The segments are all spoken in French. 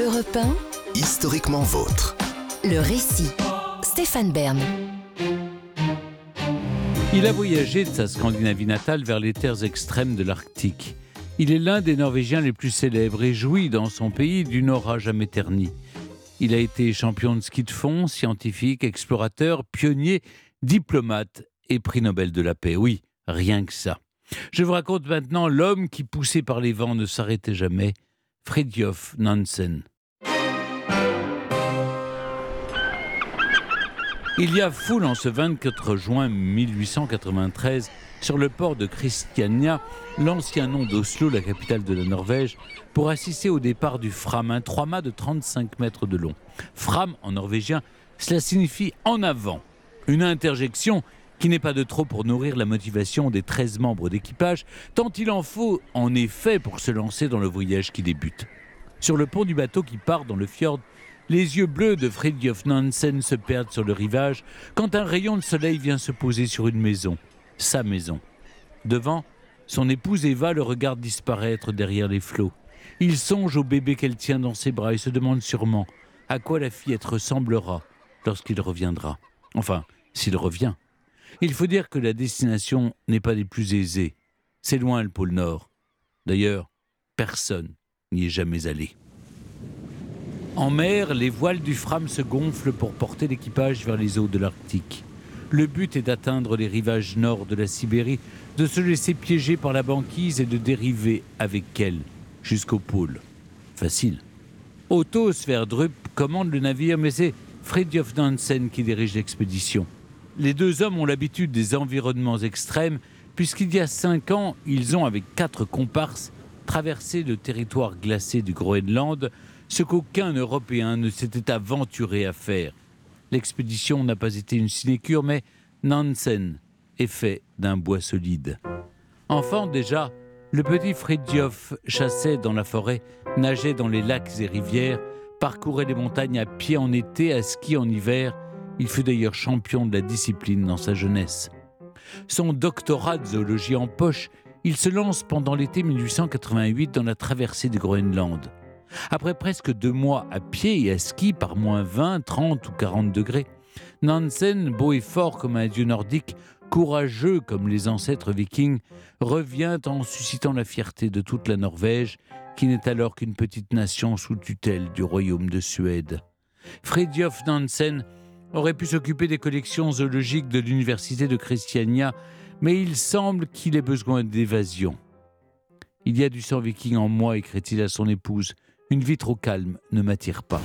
Europe 1, Historiquement vôtre. le récit. Stéphane Bern. Il a voyagé de sa Scandinavie natale vers les terres extrêmes de l'Arctique. Il est l'un des Norvégiens les plus célèbres et jouit dans son pays d'une aura jamais ternie. Il a été champion de ski de fond, scientifique, explorateur, pionnier, diplomate et prix Nobel de la paix. Oui, rien que ça. Je vous raconte maintenant l'homme qui, poussé par les vents, ne s'arrêtait jamais, Fridtjof Nansen. Il y a foule en ce 24 juin 1893 sur le port de Christiania, l'ancien nom d'Oslo, la capitale de la Norvège, pour assister au départ du Fram, un trois-mâts de 35 mètres de long. Fram en norvégien, cela signifie en avant. Une interjection qui n'est pas de trop pour nourrir la motivation des 13 membres d'équipage, tant il en faut en effet pour se lancer dans le voyage qui débute. Sur le pont du bateau qui part dans le fjord, les yeux bleus de Fridtjof Nansen se perdent sur le rivage quand un rayon de soleil vient se poser sur une maison, sa maison. Devant, son épouse Eva le regarde disparaître derrière les flots. Il songe au bébé qu'elle tient dans ses bras et se demande sûrement à quoi la fillette ressemblera lorsqu'il reviendra. Enfin, s'il revient. Il faut dire que la destination n'est pas des plus aisées. C'est loin le pôle Nord. D'ailleurs, personne n'y est jamais allé. En mer, les voiles du Fram se gonflent pour porter l'équipage vers les eaux de l'Arctique. Le but est d'atteindre les rivages nord de la Sibérie, de se laisser piéger par la banquise et de dériver avec elle jusqu'au pôle. Facile. Otto Sverdrup commande le navire, mais c'est Fridtjof Nansen qui dirige l'expédition. Les deux hommes ont l'habitude des environnements extrêmes, puisqu'il y a cinq ans, ils ont, avec quatre comparses, traversé le territoire glacé du Groenland, ce qu'aucun Européen ne s'était aventuré à faire. L'expédition n'a pas été une sinécure, mais Nansen est fait d'un bois solide. Enfant déjà, le petit Fridtjof chassait dans la forêt, nageait dans les lacs et rivières, parcourait les montagnes à pied en été, à ski en hiver. Il fut d'ailleurs champion de la discipline dans sa jeunesse. Son doctorat de zoologie en poche, il se lance pendant l'été 1888 dans la traversée du Groenland. Après presque deux mois à pied et à ski par moins 20, 30 ou 40 degrés, Nansen, beau et fort comme un dieu nordique, courageux comme les ancêtres vikings, revient en suscitant la fierté de toute la Norvège, qui n'est alors qu'une petite nation sous tutelle du royaume de Suède. Fridtjof Nansen aurait pu s'occuper des collections zoologiques de l'université de Christiania, mais il semble qu'il ait besoin d'évasion. Il y a du sang viking en moi, écrit-il à son épouse. Une vie trop calme ne m'attire pas.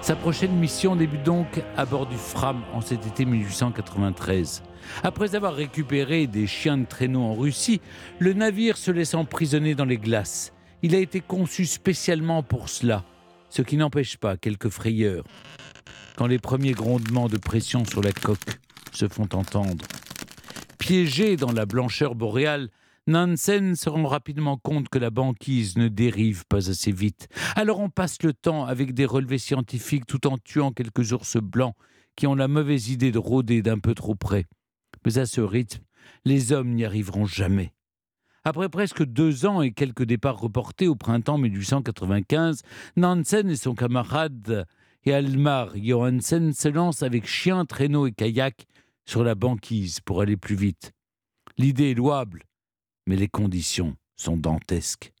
Sa prochaine mission débute donc à bord du Fram en cet été 1893. Après avoir récupéré des chiens de traîneau en Russie, le navire se laisse emprisonner dans les glaces. Il a été conçu spécialement pour cela, ce qui n'empêche pas quelques frayeurs. Quand les premiers grondements de pression sur la coque se font entendre. Piégé dans la blancheur boréale, Nansen se rend rapidement compte que la banquise ne dérive pas assez vite. Alors on passe le temps avec des relevés scientifiques tout en tuant quelques ours blancs qui ont la mauvaise idée de rôder d'un peu trop près. Mais à ce rythme, les hommes n'y arriveront jamais. Après presque deux ans et quelques départs reportés au printemps 1895, Nansen et son camarade Hjalmar Johansen se lancent avec chien, traîneau et kayak sur la banquise pour aller plus vite. L'idée est louable, mais les conditions sont dantesques.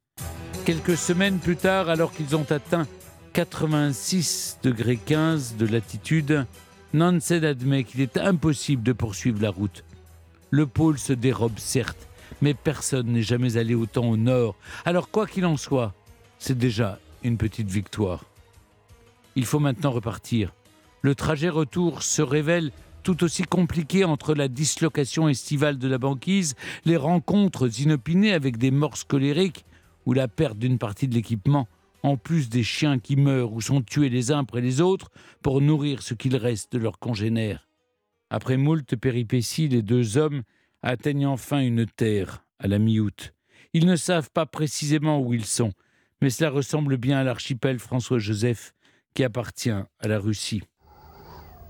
Quelques semaines plus tard, alors qu'ils ont atteint 86 degrés 15 de latitude, Nansen admet qu'il est impossible de poursuivre la route. Le pôle se dérobe certes, mais personne n'est jamais allé autant au nord. Alors quoi qu'il en soit, c'est déjà une petite victoire. Il faut maintenant repartir. Le trajet retour se révèle tout aussi compliqué entre la dislocation estivale de la banquise, les rencontres inopinées avec des morts colériques ou la perte d'une partie de l'équipement, en plus des chiens qui meurent ou sont tués les uns après les autres pour nourrir ce qu'il reste de leurs congénères. Après moult péripéties, les deux hommes atteignent enfin une terre à la mi-août. Ils ne savent pas précisément où ils sont, mais cela ressemble bien à l'archipel François-Joseph qui appartient à la Russie.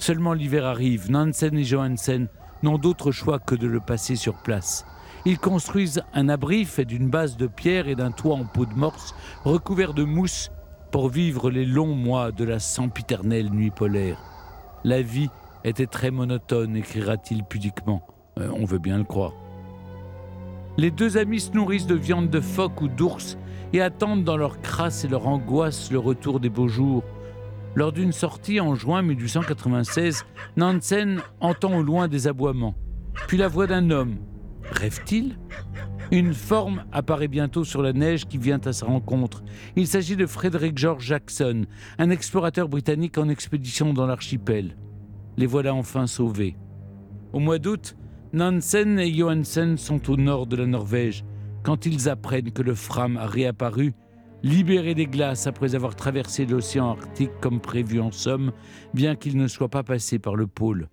Seulement l'hiver arrive, Nansen et Johansen n'ont d'autre choix que de le passer sur place. Ils construisent un abri fait d'une base de pierre et d'un toit en peau de morse recouvert de mousse pour vivre les longs mois de la sempiternelle nuit polaire. La vie était très monotone, écrira-t-il pudiquement. Euh, on veut bien le croire. Les deux amis se nourrissent de viande de phoque ou d'ours et attendent dans leur crasse et leur angoisse le retour des beaux jours. Lors d'une sortie en juin 1896, Nansen entend au loin des aboiements, puis la voix d'un homme. Rêve-t-il? Une forme apparaît bientôt sur la neige qui vient à sa rencontre. Il s'agit de Frederick George Jackson, un explorateur britannique en expédition dans l'archipel. Les voilà enfin sauvés. Au mois d'août, Nansen et Johansen sont au nord de la Norvège quand ils apprennent que le Fram a réapparu, libéré des glaces après avoir traversé l'océan Arctique comme prévu en somme, bien qu'il ne soit pas passé par le pôle.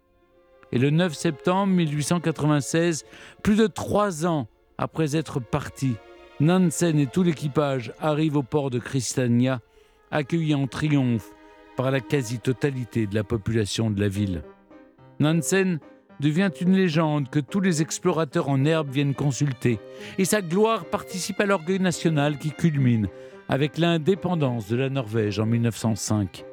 Et le 9 septembre 1896, plus de trois ans après être partis, Nansen et tout l'équipage arrivent au port de Christiania, accueillis en triomphe par la quasi-totalité de la population de la ville. Nansen devient une légende que tous les explorateurs en herbe viennent consulter, et sa gloire participe à l'orgueil national qui culmine avec l'indépendance de la Norvège en 1905.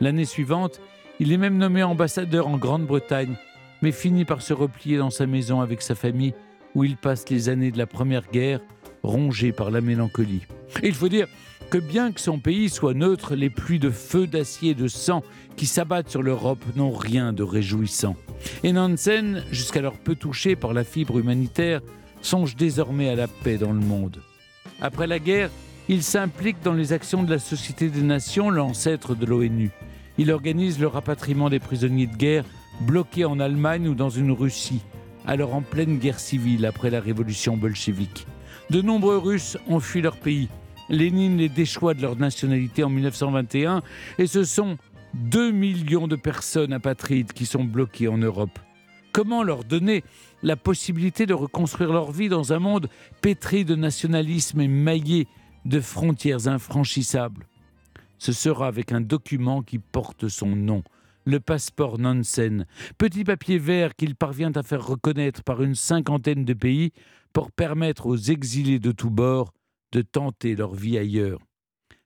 L'année suivante, il est même nommé ambassadeur en Grande-Bretagne, mais finit par se replier dans sa maison avec sa famille, où il passe les années de la Première Guerre, rongé par la mélancolie. il faut dire que bien que son pays soit neutre, les pluies de feu, d'acier et de sang qui s'abattent sur l'Europe n'ont rien de réjouissant. Et Nansen, jusqu'alors peu touché par la fibre humanitaire, songe désormais à la paix dans le monde. Après la guerre, il s'implique dans les actions de la Société des Nations, l'ancêtre de l'ONU. Il organise le rapatriement des prisonniers de guerre bloqués en Allemagne ou dans une Russie, alors en pleine guerre civile après la révolution bolchevique. De nombreux Russes ont fui leur pays. Lénine les déchoit de leur nationalité en 1921 et ce sont 2 millions de personnes apatrides qui sont bloquées en Europe. Comment leur donner la possibilité de reconstruire leur vie dans un monde pétri de nationalisme et maillé de frontières infranchissables Ce sera avec un document qui porte son nom, le passeport Nansen, petit papier vert qu'il parvient à faire reconnaître par une cinquantaine de pays pour permettre aux exilés de tous bords de tenter leur vie ailleurs.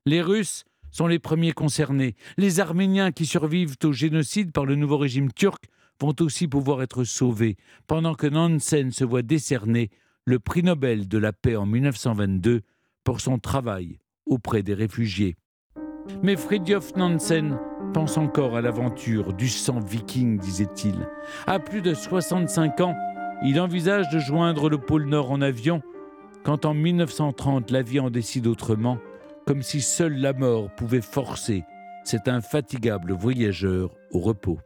Les Russes sont les premiers concernés. Les Arméniens qui survivent au génocide par le nouveau régime turc vont aussi pouvoir être sauvés, pendant que Nansen se voit décerner le prix Nobel de la paix en 1922 pour son travail auprès des réfugiés. Mais Fridtjof Nansen pense encore à l'aventure du sang viking, disait-il. À plus de 65 ans, il envisage de joindre le pôle Nord en avion, quand en 1930 la vie en décide autrement comme si seule la mort pouvait forcer cet infatigable voyageur au repos.